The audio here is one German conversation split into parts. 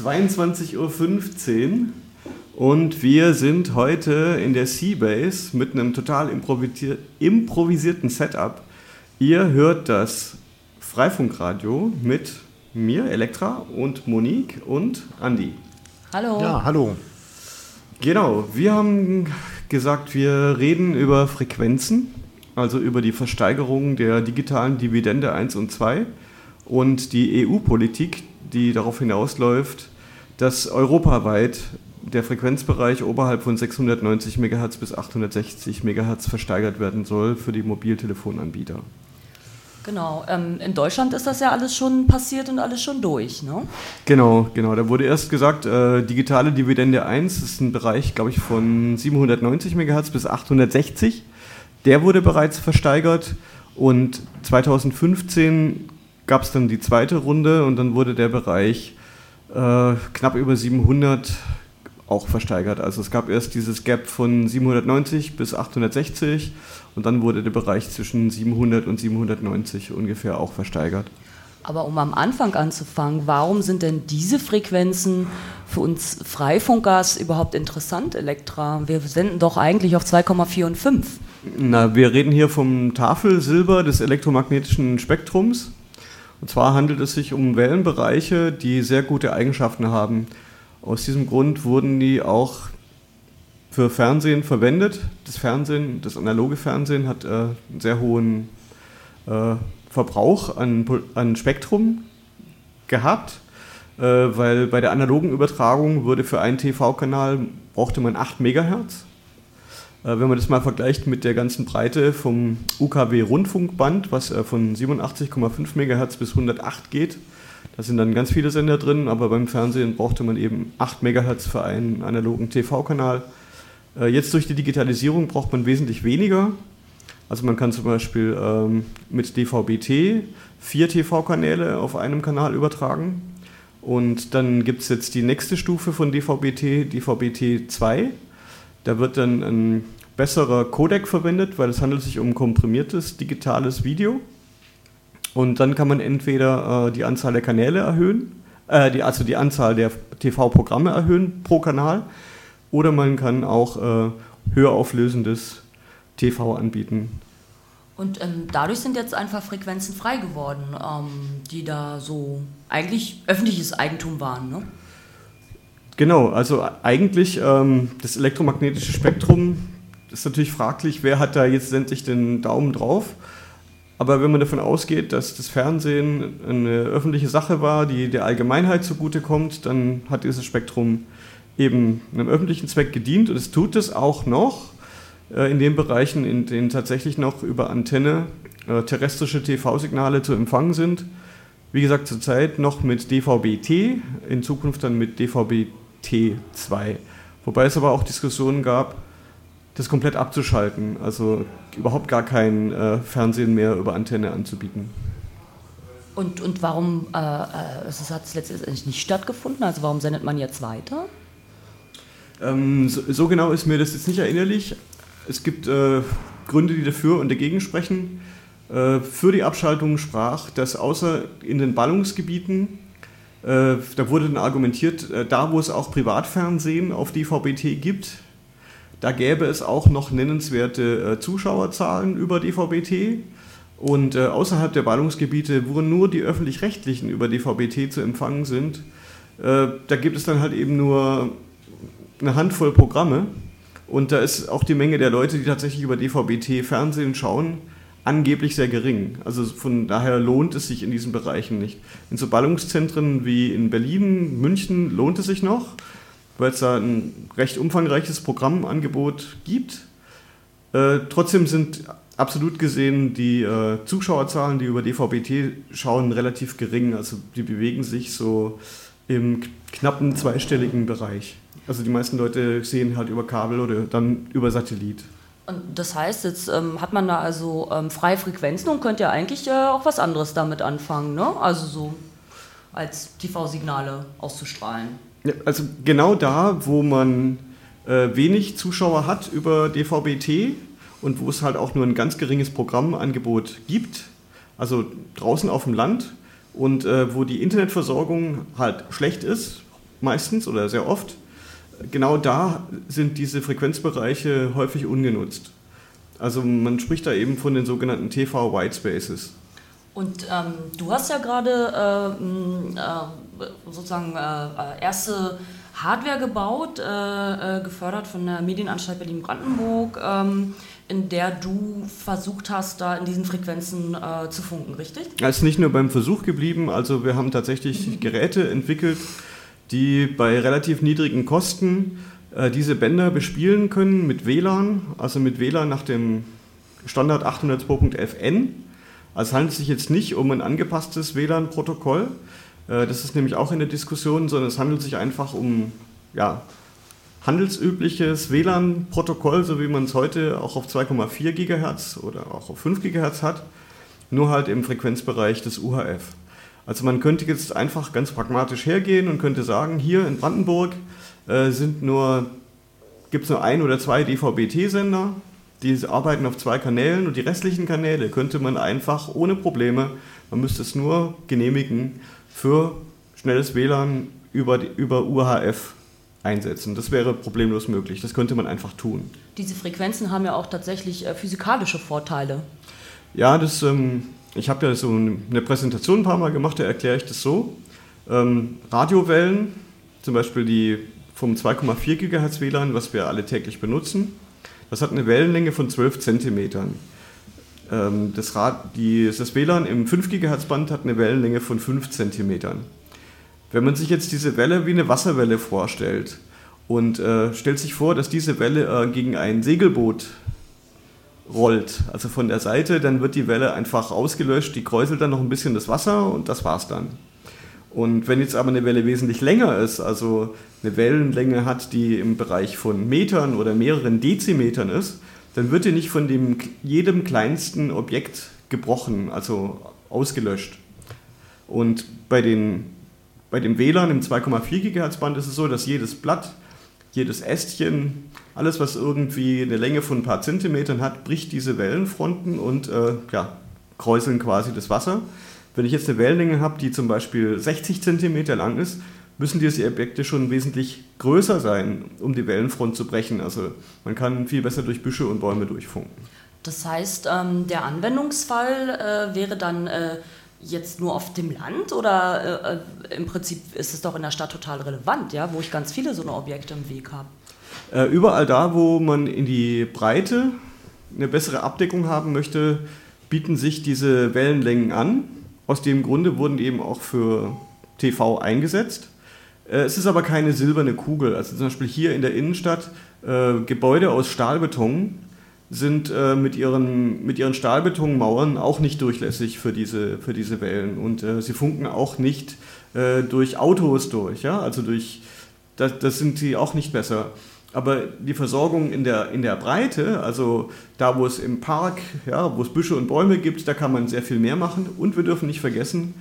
22.15 Uhr und wir sind heute in der Seabase mit einem total improvisierten Setup. Ihr hört das Freifunkradio mit mir, Elektra, und Monique und Andi. Hallo. Ja, hallo. Genau, wir haben gesagt, wir reden über Frequenzen, also über die Versteigerung der digitalen Dividende 1 und 2 und die EU-Politik, die darauf hinausläuft, dass europaweit der Frequenzbereich oberhalb von 690 MHz bis 860 MHz versteigert werden soll für die Mobiltelefonanbieter. Genau, ähm, in Deutschland ist das ja alles schon passiert und alles schon durch, ne? Genau, genau. Da wurde erst gesagt, äh, digitale Dividende 1 ist ein Bereich, glaube ich, von 790 MHz bis 860. Der wurde bereits versteigert und 2015 gab es dann die zweite Runde und dann wurde der Bereich äh, knapp über 700 auch versteigert. Also es gab erst dieses Gap von 790 bis 860 und dann wurde der Bereich zwischen 700 und 790 ungefähr auch versteigert. Aber um am Anfang anzufangen, warum sind denn diese Frequenzen für uns Freifunkers überhaupt interessant, Elektra? Wir senden doch eigentlich auf 2,4 und 5. Na, wir reden hier vom Tafelsilber des elektromagnetischen Spektrums. Und zwar handelt es sich um Wellenbereiche, die sehr gute Eigenschaften haben. Aus diesem Grund wurden die auch für Fernsehen verwendet. Das Fernsehen, das analoge Fernsehen hat äh, einen sehr hohen äh, Verbrauch an, an Spektrum gehabt, äh, weil bei der analogen Übertragung würde für einen TV-Kanal brauchte man 8 Megahertz äh, wenn man das mal vergleicht mit der ganzen Breite vom UKW-Rundfunkband, was äh, von 87,5 MHz bis 108 geht, da sind dann ganz viele Sender drin, aber beim Fernsehen brauchte man eben 8 MHz für einen analogen TV-Kanal. Äh, jetzt durch die Digitalisierung braucht man wesentlich weniger. Also man kann zum Beispiel ähm, mit DVB-T vier TV-Kanäle auf einem Kanal übertragen. Und dann gibt es jetzt die nächste Stufe von DVB-T, DVB-T 2. Da wird dann ein besserer Codec verwendet, weil es handelt sich um komprimiertes digitales Video. Und dann kann man entweder äh, die Anzahl der Kanäle erhöhen, äh, die, also die Anzahl der TV-Programme erhöhen pro Kanal, oder man kann auch äh, höher auflösendes TV anbieten. Und ähm, dadurch sind jetzt einfach Frequenzen frei geworden, ähm, die da so eigentlich öffentliches Eigentum waren. Ne? Genau, also eigentlich ähm, das elektromagnetische Spektrum ist natürlich fraglich, wer hat da jetzt endlich den Daumen drauf. Aber wenn man davon ausgeht, dass das Fernsehen eine öffentliche Sache war, die der Allgemeinheit zugutekommt, dann hat dieses Spektrum eben einem öffentlichen Zweck gedient und es tut es auch noch äh, in den Bereichen, in denen tatsächlich noch über Antenne äh, terrestrische TV-Signale zu empfangen sind. Wie gesagt, zurzeit noch mit DVB-T, in Zukunft dann mit DVB T2. Wobei es aber auch Diskussionen gab, das komplett abzuschalten, also überhaupt gar kein äh, Fernsehen mehr über Antenne anzubieten. Und, und warum äh, äh es hat es letztendlich nicht stattgefunden? Also warum sendet man jetzt weiter? Ähm, so, so, genau ist mir das jetzt nicht erinnerlich. Es gibt äh, Gründe, die dafür und dagegen sprechen. Äh, für die Abschaltung sprach, dass außer in den Ballungsgebieten äh, da wurde dann argumentiert, äh, da wo es auch Privatfernsehen auf DVB-T gibt, da gäbe es auch noch nennenswerte äh, Zuschauerzahlen über DVB-T. Und außerhalb der Ballungsgebiete, wo nur die öffentlich-rechtlichen über DVB-T zu empfangen sind, da gibt es dann halt eben nur eine Handvoll Programme. Und da ist auch die Menge der Leute, die tatsächlich über DVB-T Fernsehen schauen, angeblich sehr gering. Also von daher lohnt es sich in diesen Bereichen nicht. In so Ballungszentren wie in Berlin, München lohnt es sich noch, weil es da ein recht umfangreiches Programmangebot gibt. Äh, trotzdem sind absolut gesehen die äh, Zuschauerzahlen, die über DVB-T schauen, relativ gering. Also die bewegen sich so im knappen zweistelligen Bereich. Also die meisten Leute sehen halt über Kabel oder dann über Satellit. Und das heißt, jetzt ähm, hat man da also ähm, freie Frequenzen und könnte ja eigentlich äh, auch was anderes damit anfangen, ne? Also so als TV-Signale auszustrahlen. Also genau da, wo man äh, wenig Zuschauer hat über DVB-T und wo es halt auch nur ein ganz geringes Programmangebot gibt, also draußen auf dem Land und äh, wo die Internetversorgung halt schlecht ist, meistens oder sehr oft. Genau da sind diese Frequenzbereiche häufig ungenutzt. Also man spricht da eben von den sogenannten TV White Spaces. Und ähm, du hast ja gerade äh, äh, sozusagen äh, erste Hardware gebaut, äh, äh, gefördert von der Medienanstalt Berlin-Brandenburg, ähm, in der du versucht hast, da in diesen Frequenzen äh, zu funken, richtig? Es ist nicht nur beim Versuch geblieben, also wir haben tatsächlich Geräte entwickelt, die bei relativ niedrigen Kosten diese Bänder bespielen können mit WLAN, also mit WLAN nach dem Standard 802.11n. Also es handelt sich jetzt nicht um ein angepasstes WLAN-Protokoll, äh, das ist nämlich auch in der Diskussion, sondern es handelt sich einfach um ja, handelsübliches WLAN-Protokoll, so wie man es heute auch auf 2,4 GHz oder auch auf 5 GHz hat, nur halt im Frequenzbereich des UHF. Also man könnte jetzt einfach ganz pragmatisch hergehen und könnte sagen, hier in Brandenburg äh, nur, gibt es nur ein oder zwei DVB-T-Sender, die arbeiten auf zwei Kanälen und die restlichen Kanäle könnte man einfach ohne Probleme, man müsste es nur genehmigen, für schnelles WLAN über, die, über UHF einsetzen. Das wäre problemlos möglich. Das könnte man einfach tun. Diese Frequenzen haben ja auch tatsächlich äh, physikalische Vorteile. Ja, das, ähm, ich habe ja so eine Präsentation ein paar Mal gemacht, da erkläre ich das so. Ähm, Radiowellen, zum Beispiel die vom 2,4 GHz WLAN, was wir alle täglich benutzen, das hat eine Wellenlänge von 12 Zentimetern. Ähm, das, Rad, die, das WLAN im 5 GHz Band hat eine Wellenlänge von 5 cm. Wenn man sich jetzt diese Welle wie eine Wasserwelle vorstellt und äh, stellt sich vor, dass diese Welle äh, gegen ein Segelboot rollt, also von der Seite, dann wird die Welle einfach ausgelöscht, die kräuselt dann noch ein bisschen das Wasser und das war's dann. Und wenn jetzt aber eine Welle wesentlich länger ist, also eine Wellenlänge hat, die im Bereich von Metern oder mehreren Dezimetern ist, dann wird die nicht von dem, jedem kleinsten Objekt gebrochen, also ausgelöscht. Und bei, den, bei dem WLAN im 2,4 GHz Band ist es so, dass jedes Blatt, jedes Ästchen, alles was irgendwie eine Länge von ein paar Zentimetern hat, bricht diese Wellenfronten und äh, ja, kräuseln quasi das Wasser. Wenn ich jetzt eine Wellenlänge habe, die zum Beispiel 60 Zentimeter lang ist, müssen diese Objekte schon wesentlich größer sein, um die Wellenfront zu brechen. Also man kann viel besser durch Büsche und Bäume durchfunken. Das heißt, ähm, der Anwendungsfall äh, wäre dann äh, jetzt nur auf dem Land oder äh, im Prinzip ist es doch in der Stadt total relevant, ja, wo ich ganz viele so eine Objekte im Weg habe? Überall da, wo man in die Breite eine bessere Abdeckung haben möchte, bieten sich diese Wellenlängen an. Aus dem Grunde wurden eben auch für TV eingesetzt. Äh, es ist aber keine silberne Kugel. Also zum Beispiel hier in der Innenstadt äh, Gebäude aus Stahlbeton sind äh, mit, ihren, mit ihren Stahlbetonmauern auch nicht durchlässig für diese, für diese Wellen. Und äh, sie funken auch nicht äh, durch Autos durch. Ja? Also durch, das, das sind sie auch nicht besser. Aber die Versorgung in der, in der Breite, also da, wo es im Park, ja, wo es Büsche und Bäume gibt, da kann man sehr viel mehr machen. Und wir dürfen nicht vergessen,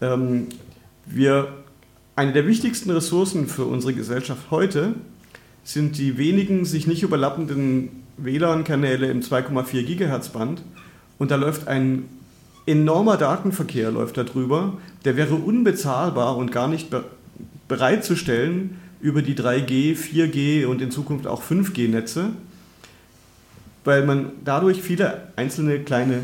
ähm, wir eine der wichtigsten Ressourcen für unsere Gesellschaft heute sind die wenigen sich nicht überlappenden WLAN-Kanäle im 2,4 GHz Band und da läuft ein enormer Datenverkehr läuft darüber, der wäre unbezahlbar und gar nicht bereitzustellen über die 3G, 4G und in Zukunft auch 5G-Netze, weil man dadurch viele einzelne kleine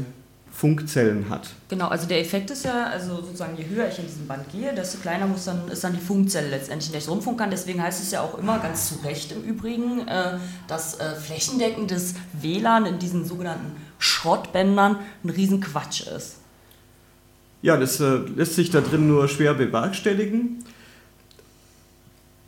Funkzellen hat. Genau, also der Effekt ist ja, also sozusagen je höher ich in diesem Band gehe, desto kleiner muss dann, ist dann die Funkzelle letztendlich, in der ich rumfunken kann. Deswegen heißt es ja auch immer, ganz zu Recht im Übrigen, äh, dass äh, flächendeckendes WLAN in diesen sogenannten Schrottbändern ein Riesenquatsch ist. Ja, das äh, lässt sich da drin nur schwer bewerkstelligen.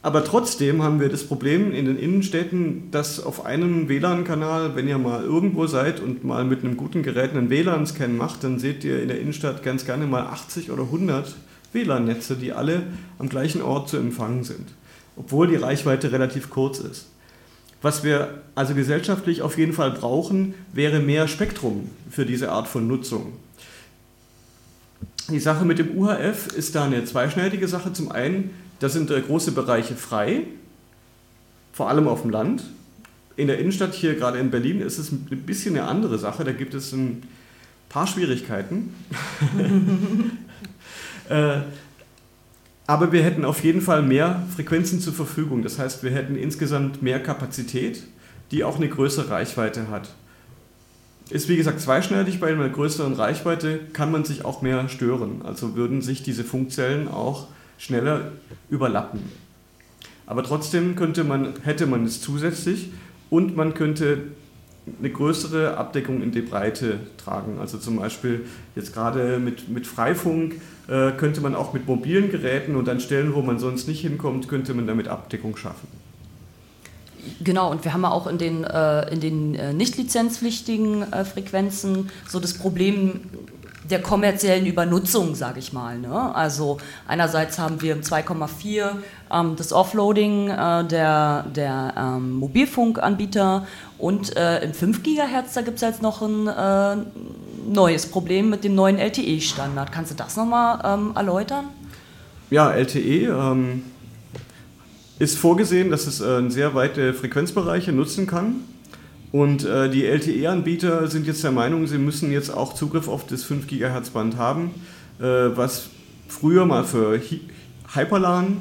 Aber trotzdem haben wir das Problem in den Innenstädten, dass auf einem WLAN-Kanal, wenn ihr mal irgendwo seid und mal mit einem guten Gerät einen WLAN-Scan macht, dann seht ihr in der Innenstadt ganz gerne mal 80 oder 100 WLAN-Netze, die alle am gleichen Ort zu empfangen sind, obwohl die Reichweite relativ kurz ist. Was wir also gesellschaftlich auf jeden Fall brauchen, wäre mehr Spektrum für diese Art von Nutzung. Die Sache mit dem UHF ist da eine zweischneidige Sache. Zum einen da sind äh, große Bereiche frei, vor allem auf dem Land. In der Innenstadt hier, gerade in Berlin, ist es ein bisschen eine andere Sache. Da gibt es ein paar Schwierigkeiten. äh, Aber wir hätten auf jeden Fall mehr Frequenzen zur Verfügung. Das heißt, wir hätten insgesamt mehr Kapazität, die auch eine größere Reichweite hat. Ist wie gesagt zweischneidig, bei einer größeren Reichweite kann man sich auch mehr stören. Also würden sich diese Funkzellen auch schneller überlappen. Aber trotzdem könnte man, hätte man es zusätzlich und man könnte eine größere Abdeckung in die Breite tragen. Also zum Beispiel jetzt gerade mit, mit Freifunk äh, könnte man auch mit mobilen Geräten und an Stellen, wo man sonst nicht hinkommt, könnte man damit Abdeckung schaffen. Genau, und wir haben ja auch in den, äh, in den äh, nicht lizenzpflichtigen äh, Frequenzen so das Problem, der kommerziellen Übernutzung, sage ich mal. Ne? Also einerseits haben wir im 2,4 ähm, das Offloading äh, der, der ähm, Mobilfunkanbieter und äh, im 5 GHz, da gibt es jetzt noch ein äh, neues Problem mit dem neuen LTE-Standard. Kannst du das nochmal ähm, erläutern? Ja, LTE ähm, ist vorgesehen, dass es äh, sehr weite Frequenzbereiche nutzen kann. Und äh, die LTE-Anbieter sind jetzt der Meinung, sie müssen jetzt auch Zugriff auf das 5 GHz Band haben, äh, was früher mal für Hyperlan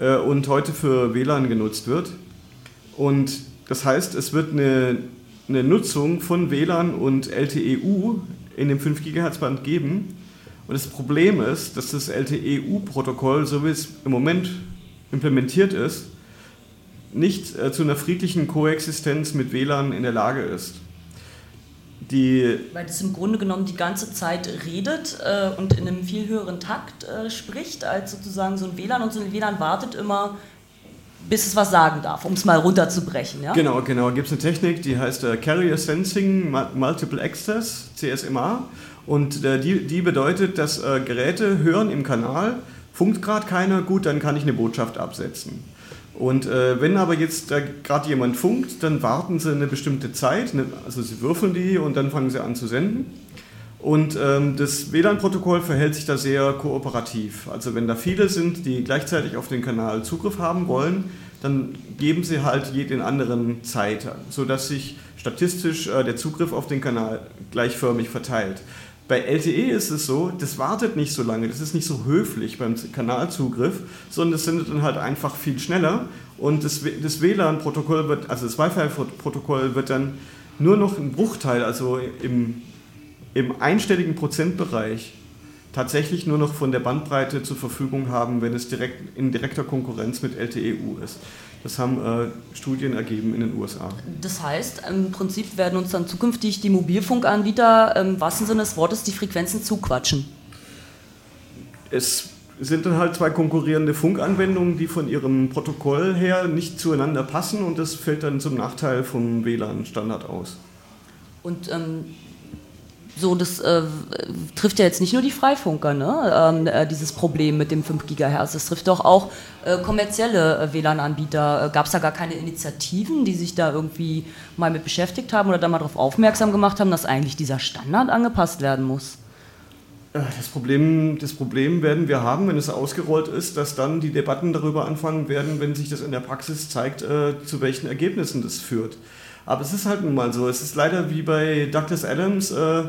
äh, und heute für WLAN genutzt wird. Und das heißt, es wird eine, eine Nutzung von WLAN und LTE-U in dem 5 GHz Band geben. Und das Problem ist, dass das LTE-U-Protokoll, so wie es im Moment implementiert ist, nicht äh, zu einer friedlichen Koexistenz mit WLAN in der Lage ist. Die Weil es im Grunde genommen die ganze Zeit redet äh, und in einem viel höheren Takt äh, spricht, als sozusagen so ein WLAN. Und so ein WLAN wartet immer, bis es was sagen darf, um es mal runterzubrechen. Ja? Genau, genau. Da gibt es eine Technik, die heißt äh, Carrier Sensing Multiple Access, CSMA. Und äh, die, die bedeutet, dass äh, Geräte hören im Kanal, funkt gerade keiner, gut, dann kann ich eine Botschaft absetzen. Und äh, wenn aber jetzt gerade jemand funkt, dann warten sie eine bestimmte Zeit, ne, also sie würfeln die und dann fangen sie an zu senden. Und ähm, das WLAN-Protokoll verhält sich da sehr kooperativ. Also wenn da viele sind, die gleichzeitig auf den Kanal Zugriff haben wollen, dann geben sie halt jeden anderen Zeit, sodass sich statistisch äh, der Zugriff auf den Kanal gleichförmig verteilt. Bei LTE ist es so, das wartet nicht so lange, das ist nicht so höflich beim Kanalzugriff, sondern es sendet dann halt einfach viel schneller und das, das WLAN-Protokoll wird, also das Wi-Fi-Protokoll wird dann nur noch ein Bruchteil, also im, im einstelligen Prozentbereich tatsächlich nur noch von der Bandbreite zur Verfügung haben, wenn es direkt in direkter Konkurrenz mit LTE-U ist. Das haben äh, Studien ergeben in den USA. Das heißt, im Prinzip werden uns dann zukünftig die Mobilfunkanbieter im wahrsten Sinne des Wortes die Frequenzen zuquatschen. Es sind dann halt zwei konkurrierende Funkanwendungen, die von ihrem Protokoll her nicht zueinander passen und das fällt dann zum Nachteil vom WLAN-Standard aus. Und ähm, so, das äh, trifft ja jetzt nicht nur die Freifunker, ne? Ähm, äh, dieses Problem mit dem 5 GHz. Das trifft doch auch äh, kommerzielle äh, WLAN-Anbieter. Äh, Gab es da gar keine Initiativen, die sich da irgendwie mal mit beschäftigt haben oder da mal darauf aufmerksam gemacht haben, dass eigentlich dieser Standard angepasst werden muss? Äh, das Problem, das Problem werden wir haben, wenn es ausgerollt ist, dass dann die Debatten darüber anfangen werden, wenn sich das in der Praxis zeigt, zu welchen Ergebnissen das führt. Aber es ist halt nun mal so. Es ist leider wie bei Douglas Adams, äh,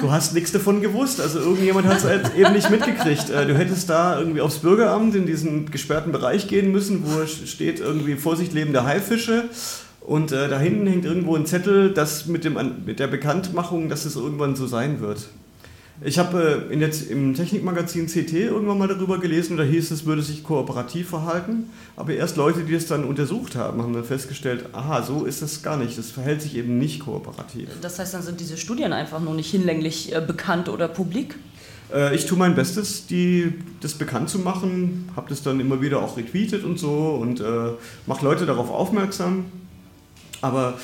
du hast nichts davon gewusst. Also irgendjemand hat es halt eben nicht mitgekriegt. Äh, du hättest da irgendwie aufs Bürgeramt in diesen gesperrten Bereich gehen müssen, wo steht irgendwie Vorsicht lebende Haifische. Und äh, da hinten hängt irgendwo ein Zettel, das mit, dem, mit der Bekanntmachung, dass es irgendwann so sein wird. Ich habe äh, im Technikmagazin CT irgendwann mal darüber gelesen, da hieß es, würde sich kooperativ verhalten. Aber erst Leute, die es dann untersucht haben, haben dann festgestellt, aha, so ist es gar nicht. Das verhält sich eben nicht kooperativ. Das heißt, dann sind diese Studien einfach nur nicht hinlänglich äh, bekannt oder publik? Äh, ich tue mein Bestes, die, das bekannt zu machen, habe das dann immer wieder auch retweetet und so und äh, mache Leute darauf aufmerksam. Aber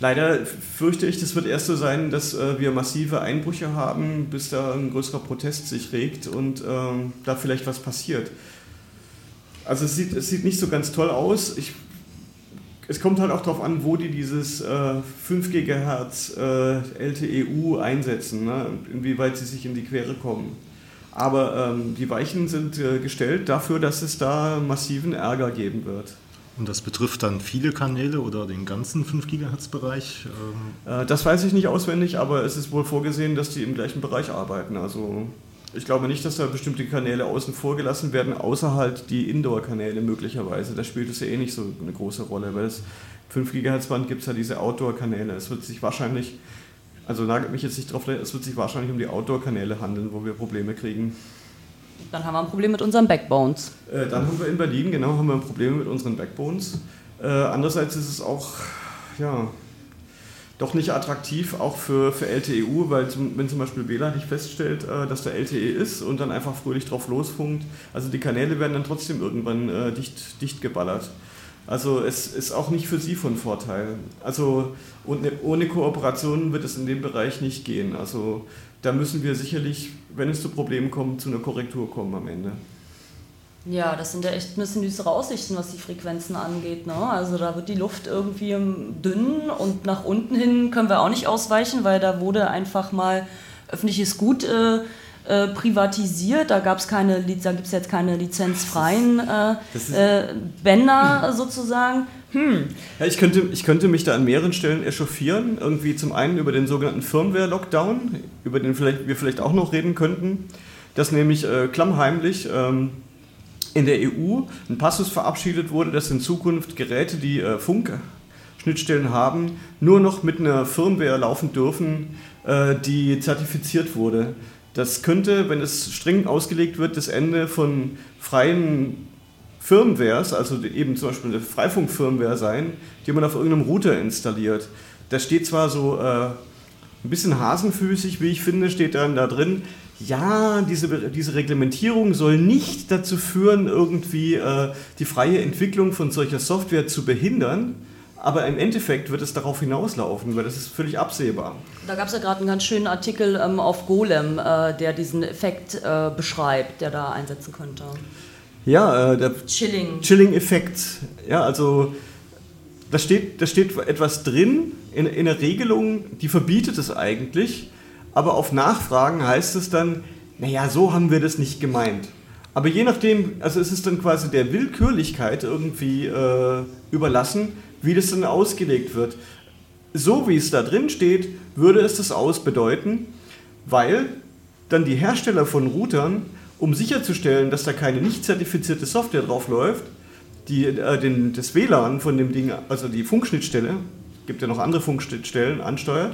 Leider fürchte ich, das wird erst so sein, dass äh, wir massive Einbrüche haben, bis da ein größerer Protest sich regt und ähm, da vielleicht was passiert. Also es sieht, es sieht nicht so ganz toll aus. Ich, es kommt halt auch darauf an, wo die dieses äh, 5 GHz äh, LTE-U einsetzen, ne? inwieweit sie sich in die Quere kommen. Aber ähm, die Weichen sind äh, gestellt dafür, dass es da massiven Ärger geben wird. Und das betrifft dann viele Kanäle oder den ganzen 5 GHz-Bereich? Ähm? Äh, das weiß ich nicht auswendig, aber es ist wohl vorgesehen, dass die im gleichen Bereich arbeiten. Also ich glaube nicht, dass da bestimmte Kanäle außen vor gelassen werden, außer halt die Indoor-Kanäle möglicherweise. Da spielt es ja eh nicht so eine große Rolle, weil das 5 GHz Band gibt es ja diese Outdoor-Kanäle. Es wird sich wahrscheinlich, also nagelt mich jetzt nicht drauf, es wird sich wahrscheinlich um die Outdoor-Kanäle handeln, wo wir Probleme kriegen. Dann haben wir ein Problem mit unseren Backbones. Äh, dann haben wir in Berlin, genau, haben wir ein Problem mit unseren Backbones. Äh, andererseits ist es auch, ja, doch nicht attraktiv, auch für, für LTEU, weil zum, wenn zum Beispiel WLAN nicht feststellt, äh, dass da LTE ist und dann einfach fröhlich drauf losfunkt, also die Kanäle werden dann trotzdem irgendwann äh, dicht, dicht geballert. Also es ist auch nicht für sie von Vorteil. Also ohne, ohne Kooperation wird es in dem Bereich nicht gehen. Also da müssen wir sicherlich, wenn es zu Problemen kommt, zu einer Korrektur kommen am Ende. Ja, das sind ja echt ein bisschen düstere Aussichten, was die Frequenzen angeht. Ne? Also da wird die Luft irgendwie dünn und nach unten hin können wir auch nicht ausweichen, weil da wurde einfach mal öffentliches Gut äh, äh, privatisiert. Da gab es keine, da gibt es jetzt keine lizenzfreien äh, äh, Bänder sozusagen. Hm. Ja, ich, könnte, ich könnte mich da an mehreren Stellen echauffieren. Irgendwie zum einen über den sogenannten Firmware-Lockdown, über den vielleicht, wir vielleicht auch noch reden könnten, dass nämlich äh, klammheimlich ähm, in der EU ein Passus verabschiedet wurde, dass in Zukunft Geräte, die äh, Funkschnittstellen haben, nur noch mit einer Firmware laufen dürfen, äh, die zertifiziert wurde. Das könnte, wenn es streng ausgelegt wird, das Ende von freien Firmwares, also eben zum Beispiel eine Freifunk-Firmware sein, die man auf irgendeinem Router installiert. Das steht zwar so äh, ein bisschen hasenfüßig, wie ich finde, steht dann da drin, ja, diese, diese Reglementierung soll nicht dazu führen, irgendwie äh, die freie Entwicklung von solcher Software zu behindern, aber im Endeffekt wird es darauf hinauslaufen, weil das ist völlig absehbar. Da gab es ja gerade einen ganz schönen Artikel ähm, auf Golem, äh, der diesen Effekt äh, beschreibt, der da einsetzen könnte. Ja, äh, der Chilling. Chilling-Effekt. Ja, also da steht, da steht etwas drin in, in der Regelung, die verbietet es eigentlich aber auf Nachfragen heißt es dann, naja, so haben wir das nicht gemeint. Aber je nachdem, also es ist dann quasi der Willkürlichkeit irgendwie äh, überlassen, wie das dann ausgelegt wird. So wie es da drin steht, würde es das ausbedeuten, weil dann die Hersteller von Routern, um sicherzustellen, dass da keine nicht zertifizierte Software drauf läuft, die, äh, den, das WLAN von dem Ding, also die Funkschnittstelle, gibt ja noch andere Funkschnittstellen, ansteuert,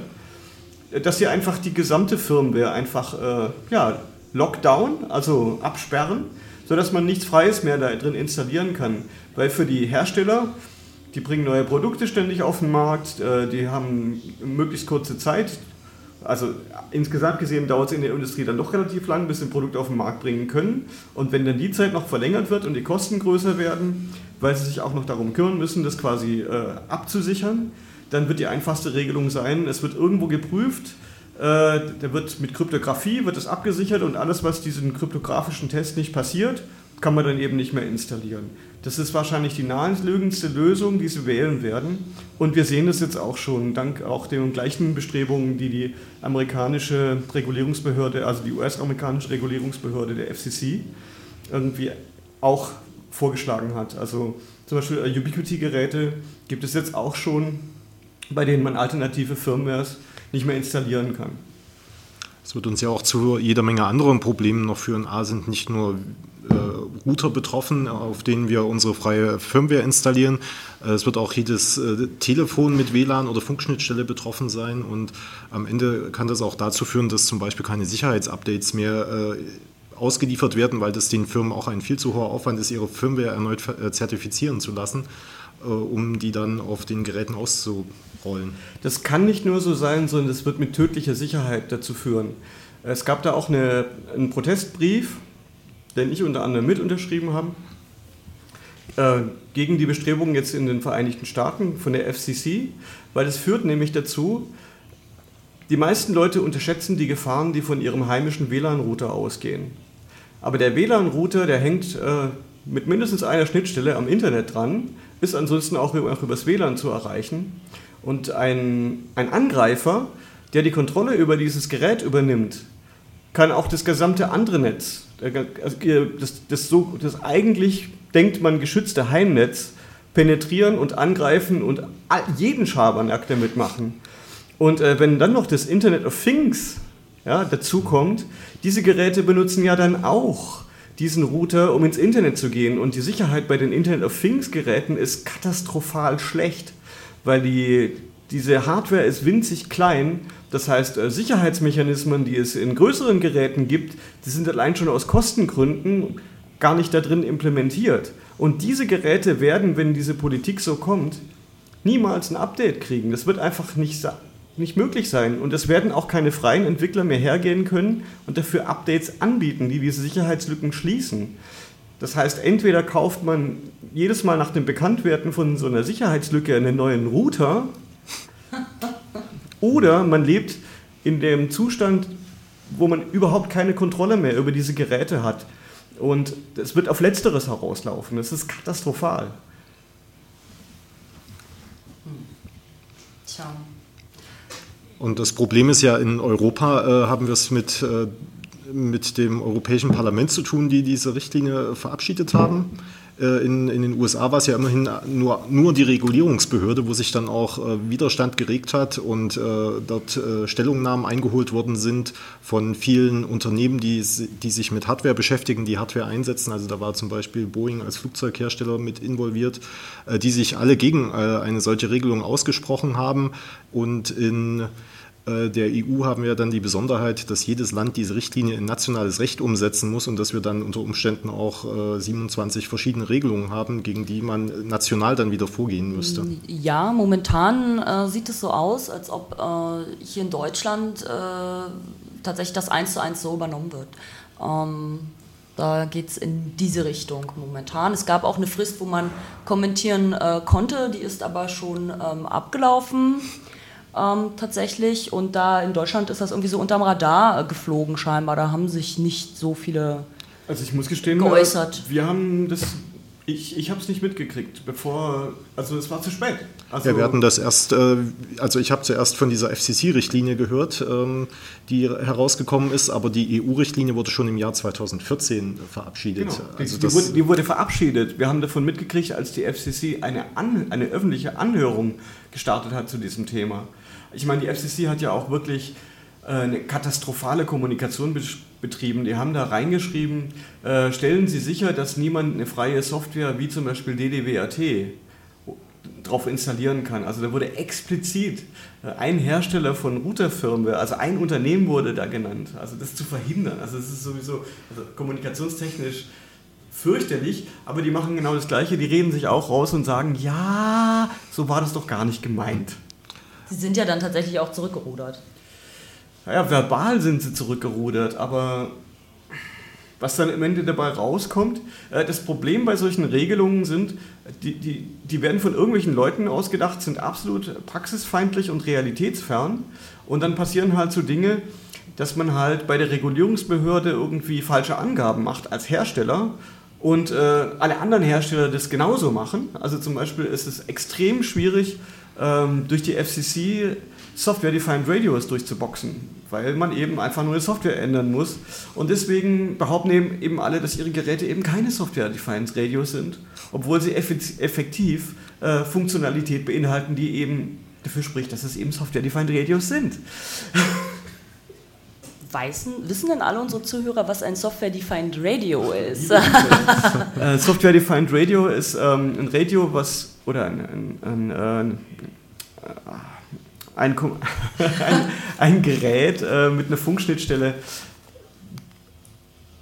dass sie einfach die gesamte Firmware einfach äh, ja, Lockdown, also absperren, sodass man nichts Freies mehr da drin installieren kann. Weil für die Hersteller, die bringen neue Produkte ständig auf den Markt, äh, die haben möglichst kurze Zeit. Also insgesamt gesehen dauert es in der Industrie dann doch relativ lang, bis sie ein Produkt auf den Markt bringen können. Und wenn dann die Zeit noch verlängert wird und die Kosten größer werden, weil sie sich auch noch darum kümmern müssen, das quasi äh, abzusichern, dann wird die einfachste Regelung sein, es wird irgendwo geprüft, äh, da wird mit Kryptographie wird es abgesichert und alles, was diesen kryptografischen Test nicht passiert, kann man dann eben nicht mehr installieren. Das ist wahrscheinlich die naheliegendste Lösung, die sie wählen werden. Und wir sehen das jetzt auch schon, dank auch den gleichen Bestrebungen, die die amerikanische Regulierungsbehörde, also die US-amerikanische Regulierungsbehörde der FCC, irgendwie auch vorgeschlagen hat. Also zum Beispiel äh, Ubiquity-Geräte gibt es jetzt auch schon bei denen man alternative Firmwares nicht mehr installieren kann. Das wird uns ja auch zu jeder Menge anderen Problemen noch führen. A sind nicht nur äh, Router betroffen, auf denen wir unsere freie Firmware installieren. Äh, es wird auch jedes äh, Telefon mit WLAN oder Funkschnittstelle betroffen sein. Und am Ende kann das auch dazu führen, dass zum Beispiel keine Sicherheitsupdates mehr äh, ausgeliefert werden, weil das den Firmen auch ein viel zu hoher Aufwand ist, ihre Firmware erneut zertifizieren zu lassen, um die dann auf den Geräten auszu rollen. Das kann nicht nur so sein, sondern das wird mit tödlicher Sicherheit dazu führen. Es gab da auch eine, einen Protestbrief, den ich unter anderem mit unterschrieben habe, äh, gegen die Bestrebungen jetzt in den Vereinigten Staaten von der FCC, weil es führt nämlich dazu, die meisten Leute unterschätzen die Gefahren, die von ihrem heimischen WLAN-Router ausgehen. Aber der WLAN-Router, der hängt äh, mit mindestens einer Schnittstelle am Internet dran, ist ansonsten auch, auch übers WLAN zu erreichen. Und ein, ein Angreifer, der die Kontrolle über dieses Gerät übernimmt, kann auch das gesamte andere Netz, also das, das, so, das eigentlich denkt man geschützte Heimnetz, penetrieren und angreifen und jeden Schabernack damit machen. Und äh, wenn dann noch das Internet of Things ja, dazu diese Geräte benutzen ja dann auch diesen Router, um ins Internet zu gehen. Und die Sicherheit bei den Internet of Things Geräten ist katastrophal schlecht, weil die, diese Hardware ist winzig klein. Das heißt, äh, Sicherheitsmechanismen, die es in größeren Geräten gibt, die sind allein schon aus Kostengründen gar nicht da drin implementiert. Und diese Geräte werden, wenn diese Politik so kommt, niemals ein Update kriegen. Das wird einfach nicht, nicht möglich sein. Und es werden auch keine freien Entwickler mehr hergehen können und dafür Updates anbieten, die diese Sicherheitslücken schließen. Das heißt, entweder kauft man jedes Mal nach dem Bekanntwerden von so einer Sicherheitslücke einen neuen Router oder man lebt in dem Zustand, wo man überhaupt keine Kontrolle mehr über diese Geräte hat. Und es wird auf Letzteres herauslaufen. Das ist katastrophal. Tja. Und das Problem ist ja, in Europa äh, haben wir es mit, äh, mit dem Europäischen Parlament zu tun, die diese Richtlinie verabschiedet haben. Äh, in, in, den USA war es ja immerhin nur, nur die Regulierungsbehörde, wo sich dann auch äh, Widerstand geregt hat und äh, dort äh, Stellungnahmen eingeholt worden sind von vielen Unternehmen, die, die sich mit Hardware beschäftigen, die Hardware einsetzen. Also da war zum Beispiel Boeing als Flugzeughersteller mit involviert, äh, die sich alle gegen äh, eine solche Regelung ausgesprochen haben und in äh, der EU haben wir dann die Besonderheit, dass jedes Land diese Richtlinie in nationales Recht umsetzen muss und dass wir dann unter Umständen auch 27 äh, verschiedene Regelungen haben, gegen die man national dann wieder vorgehen müsste. Ja, momentan äh, sieht es so aus, als ob äh, hier in Deutschland äh, tatsächlich das eins zu eins so übernommen wird. Ähm, da geht es in diese Richtung momentan. Es gab auch eine Frist, wo man kommentieren äh, konnte, die ist aber schon ähm, abgelaufen ähm, tatsächlich. Und da in Deutschland ist das irgendwie so unterm Radar geflogen scheinbar. Da haben sich nicht so viele also ich muss gestehen, geäußert. wir haben das ich, ich habe es nicht mitgekriegt, bevor, also es war zu spät. Also ja, wir hatten das erst, äh, also ich habe zuerst von dieser FCC-Richtlinie gehört, ähm, die herausgekommen ist, aber die EU-Richtlinie wurde schon im Jahr 2014 verabschiedet. Genau. Also die, wurde, die, wurde, verabschiedet. Wir haben davon mitgekriegt, als die FCC eine, An eine öffentliche Anhörung gestartet hat zu diesem Thema. Ich meine, die FCC hat ja auch wirklich äh, eine katastrophale Kommunikation betrieben. Die haben da reingeschrieben, äh, stellen Sie sicher, dass niemand eine freie Software wie zum Beispiel DDWAT drauf installieren kann. Also da wurde explizit äh, ein Hersteller von Routerfirmware, also ein Unternehmen wurde da genannt, also das zu verhindern. Also es ist sowieso also kommunikationstechnisch fürchterlich, aber die machen genau das Gleiche, die reden sich auch raus und sagen, ja, so war das doch gar nicht gemeint. Sie sind ja dann tatsächlich auch zurückgerudert. Naja, verbal sind sie zurückgerudert, aber was dann im Ende dabei rauskommt, äh, das Problem bei solchen Regelungen sind, die, die, die werden von irgendwelchen Leuten ausgedacht, sind absolut praxisfeindlich und realitätsfern. Und dann passieren halt so Dinge, dass man halt bei der Regulierungsbehörde irgendwie falsche Angaben macht als Hersteller und äh, alle anderen Hersteller das genauso machen. Also zum Beispiel ist es extrem schwierig, ähm, durch die FCC Software-Defined Radios durchzuboxen, weil man eben einfach nur die Software ändern muss. Und deswegen behaupten eben alle, dass ihre Geräte eben keine Software-Defined Radios sind, obwohl sie effektiv äh, Funktionalität beinhalten, die eben dafür spricht, dass es eben Software-Defined Radios sind. Weißen, wissen denn alle unsere Zuhörer, was ein Software-Defined Radio ist? äh, Software-Defined Radio ist ähm, ein Radio, was, oder ein, ein, ein, ein ein, ein, Gerät äh, mit einer Funkschnittstelle,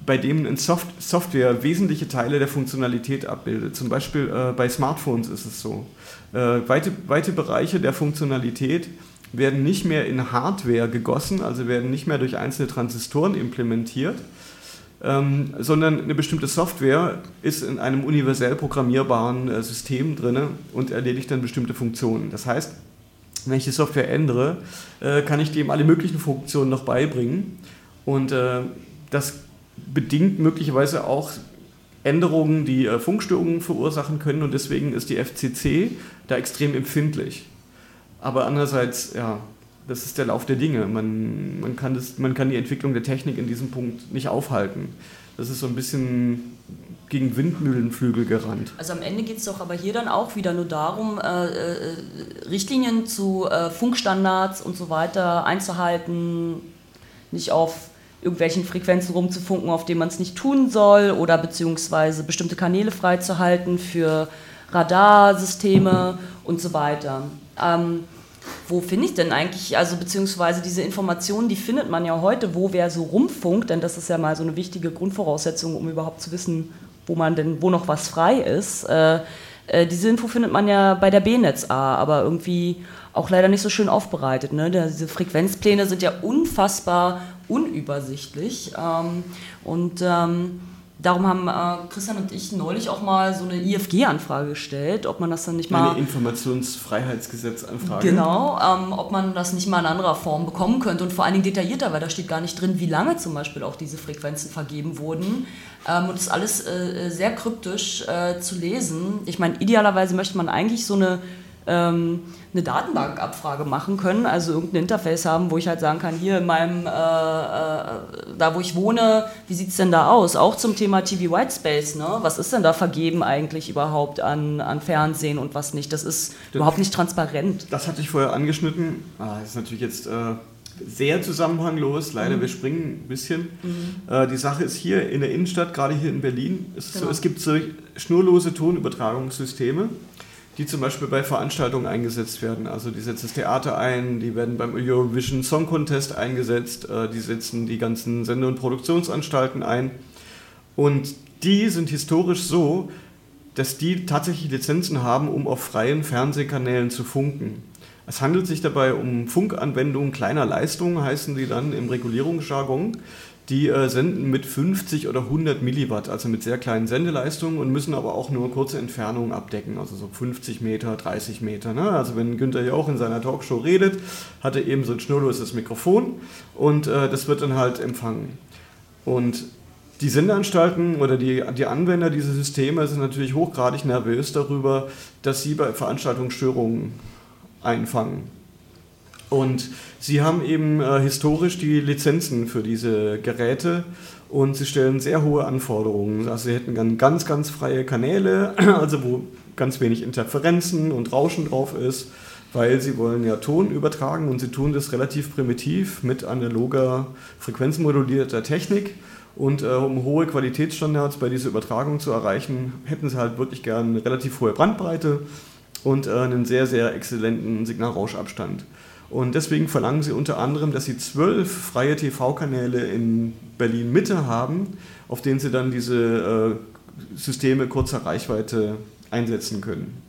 bei dem ein Soft Software wesentliche Teile der Funktionalität abbildet. Zum Beispiel äh, bei Smartphones ist es so. Äh, weite, weite Bereiche der Funktionalität werden nicht mehr in Hardware gegossen, also werden nicht mehr durch einzelne Transistoren implementiert, ähm, sondern eine bestimmte Software ist in einem universell programmierbaren äh, System drin und erledigt dann bestimmte Funktionen. Das heißt, wenn ich die Software ändere, äh, kann ich dem alle möglichen Funktionen noch beibringen. Und äh, das bedingt möglicherweise auch Änderungen, die äh, Funkstörungen verursachen können. Und deswegen ist die FCC da extrem empfindlich. Aber andererseits, ja, das ist der Lauf der Dinge. Man, man, kann das, man kann die Entwicklung der Technik in diesem Punkt nicht aufhalten. Das ist so ein bisschen gegen Windmühlenflügel gerannt. Also am Ende geht es doch aber hier dann auch wieder nur darum, äh, äh, Richtlinien zu äh, Funkstandards und so weiter einzuhalten. nicht auf irgendwelchen Frequenzen rumzufunken, auf denen man es nicht tun soll oder beziehungsweise bestimmte Kanäle freizuhalten für Radarsysteme und so weiter. Ähm, wo finde ich denn eigentlich, also beziehungsweise diese Informationen, die findet man ja heute, wo wer so rumfunkt, denn das ist ja mal so eine wichtige Grundvoraussetzung, um überhaupt zu wissen, wo man denn, wo noch was frei ist. Äh, äh, diese Info findet man ja bei der B-Netz A, aber irgendwie auch leider nicht so schön aufbereitet. Ne? Diese Frequenzpläne sind ja unfassbar unübersichtlich ähm, und ähm, Darum haben äh, Christian und ich neulich auch mal so eine IFG-Anfrage gestellt, ob man das dann nicht mal. Eine Informationsfreiheitsgesetz-Anfrage. Genau, ähm, ob man das nicht mal in anderer Form bekommen könnte und vor allen Dingen detaillierter, weil da steht gar nicht drin, wie lange zum Beispiel auch diese Frequenzen vergeben wurden. Ähm, und das ist alles äh, sehr kryptisch äh, zu lesen. Ich meine, idealerweise möchte man eigentlich so eine ähm, eine Datenbankabfrage machen können, also irgendein Interface haben, wo ich halt sagen kann, hier in meinem, äh, äh, da wo ich wohne, wie sieht es denn da aus? Auch zum Thema TV Whitespace, ne? Was ist denn da vergeben eigentlich überhaupt an, an Fernsehen und was nicht? Das ist das, überhaupt nicht transparent. Das hatte ich vorher angeschnitten. Ah, das ist natürlich jetzt äh, sehr zusammenhanglos, leider, mhm. wir springen ein bisschen. Mhm. Äh, die Sache ist hier in der Innenstadt, gerade hier in Berlin, ist genau. so, es gibt so schnurlose Tonübertragungssysteme die zum Beispiel bei Veranstaltungen eingesetzt werden. Also die setzt das Theater ein, die werden beim Eurovision Song Contest eingesetzt, äh, die setzen die ganzen Sende- und Produktionsanstalten ein. Und die sind historisch so, dass die tatsächlich Lizenzen haben, um auf freien Fernsehkanälen zu funken. Es handelt sich dabei um Funkanwendungen kleiner Leistungen, heißen die dann im Regulierungsjargon. Die äh, senden mit 50 oder 100 Milliwatt, also mit sehr kleinen Sendeleistungen und müssen aber auch nur kurze Entfernungen abdecken, also so 50 Meter, 30 Meter. Ne? Also wenn Günther Jauch in seiner Talkshow redet, hat er eben so ein schnurloses Mikrofon und äh, das wird dann halt empfangen. Und die Sendeanstalten oder die, die Anwender dieser Systeme sind natürlich hochgradig nervös darüber, dass sie bei Veranstaltungen Störungen einfangen. Und sie haben eben äh, historisch die Lizenzen für diese Geräte und sie stellen sehr hohe Anforderungen. Also sie hätten dann ganz, ganz freie Kanäle, also wo ganz wenig Interferenzen und Rauschen drauf ist, weil sie wollen ja Ton übertragen und sie tun das relativ primitiv mit analoger, frequenzmodulierter Technik. Und äh, um hohe Qualitätsstandards bei dieser Übertragung zu erreichen, hätten sie halt wirklich gern eine relativ hohe Brandbreite und äh, einen sehr, sehr exzellenten Signalrauschabstand. Und deswegen verlangen sie unter anderem, dass sie zwölf freie TV-Kanäle in Berlin-Mitte haben, auf denen sie dann diese äh, Systeme kurzer Reichweite einsetzen können.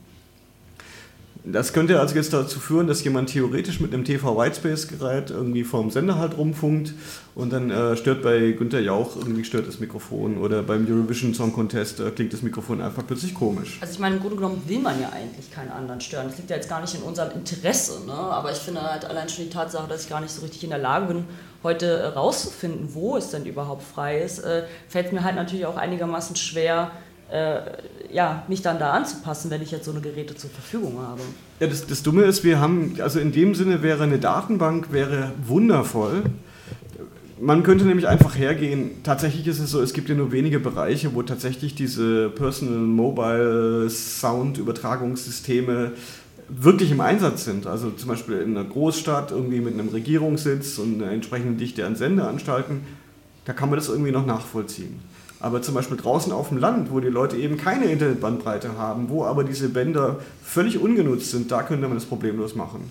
Das könnte also jetzt dazu führen, dass jemand theoretisch mit einem TV-Whitespace-Gerät irgendwie vorm Sender halt rumfunkt und dann äh, stört bei Günther Jauch irgendwie stört das Mikrofon oder beim Eurovision Song Contest äh, klingt das Mikrofon einfach plötzlich komisch. Also ich meine, im Grunde genommen will man ja eigentlich keinen anderen stören. Das liegt ja jetzt gar nicht in unserem Interesse, ne? aber ich finde halt allein schon die Tatsache, dass ich gar nicht so richtig in der Lage bin, heute äh, rauszufinden, wo es denn überhaupt frei ist, äh, fällt mir halt natürlich auch einigermaßen schwer, äh, ja, mich dann da anzupassen, wenn ich jetzt so eine Geräte zur Verfügung habe. Ja, das, das Dumme ist, wir haben, also in dem Sinne wäre eine Datenbank wäre wundervoll. Man könnte nämlich einfach hergehen. Tatsächlich ist es so, es gibt ja nur wenige Bereiche, wo tatsächlich diese Personal Mobile Sound Übertragungssysteme wirklich im Einsatz sind. Also zum Beispiel in einer Großstadt irgendwie mit einem Regierungssitz und einer entsprechenden Dichte an Sendeanstalten, da kann man das irgendwie noch nachvollziehen. Aber zum Beispiel draußen auf dem Land, wo die Leute eben keine Internetbandbreite haben, wo aber diese Bänder völlig ungenutzt sind, da könnte man das problemlos machen.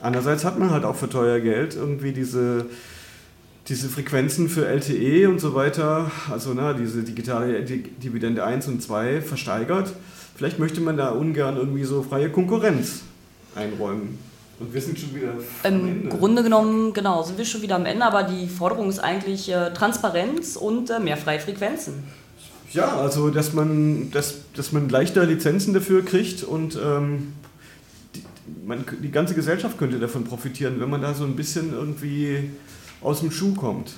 Andererseits hat man halt auch für teuer Geld irgendwie diese, diese Frequenzen für LTE und so weiter, also na, diese digitale Dividende 1 und 2 versteigert. Vielleicht möchte man da ungern irgendwie so freie Konkurrenz einräumen. Und wir sind schon wieder am Im Ende. Grunde genommen, genau, sind wir schon wieder am Ende, aber die Forderung ist eigentlich äh, Transparenz und äh, mehr freie Frequenzen. Ja, also dass man, dass, dass man leichter Lizenzen dafür kriegt und ähm, die, man, die ganze Gesellschaft könnte davon profitieren, wenn man da so ein bisschen irgendwie aus dem Schuh kommt.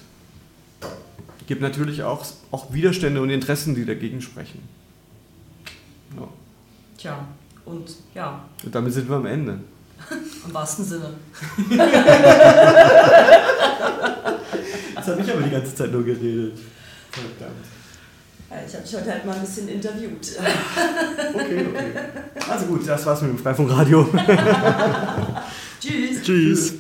Es gibt natürlich auch, auch Widerstände und Interessen, die dagegen sprechen. Ja. Tja, und ja. Und damit sind wir am Ende. Im wahrsten Sinne. das habe ich aber die ganze Zeit nur geredet. Verdammt. Ich habe dich heute halt mal ein bisschen interviewt. Okay, okay. Also gut, das war's mit dem Freifunkradio. Tschüss. Tschüss.